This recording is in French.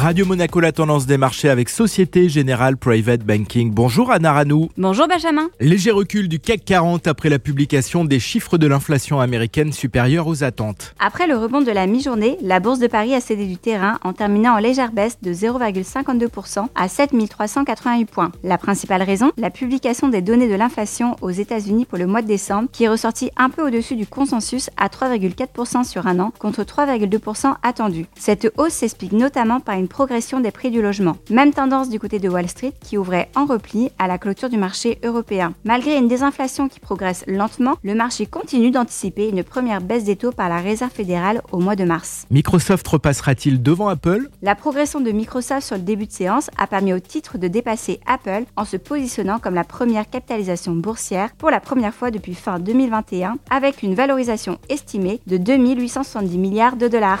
Radio Monaco, la tendance des marchés avec Société Générale Private Banking. Bonjour Anna Ranou. Bonjour Benjamin. Léger recul du CAC 40 après la publication des chiffres de l'inflation américaine supérieurs aux attentes. Après le rebond de la mi-journée, la bourse de Paris a cédé du terrain en terminant en légère baisse de 0,52% à 7388 points. La principale raison, la publication des données de l'inflation aux États-Unis pour le mois de décembre qui est ressortie un peu au-dessus du consensus à 3,4% sur un an contre 3,2% attendu. Cette hausse s'explique notamment par une progression des prix du logement. Même tendance du côté de Wall Street qui ouvrait en repli à la clôture du marché européen. Malgré une désinflation qui progresse lentement, le marché continue d'anticiper une première baisse des taux par la Réserve fédérale au mois de mars. Microsoft repassera-t-il devant Apple? La progression de Microsoft sur le début de séance a permis au titre de dépasser Apple en se positionnant comme la première capitalisation boursière pour la première fois depuis fin 2021 avec une valorisation estimée de 2870 milliards de dollars.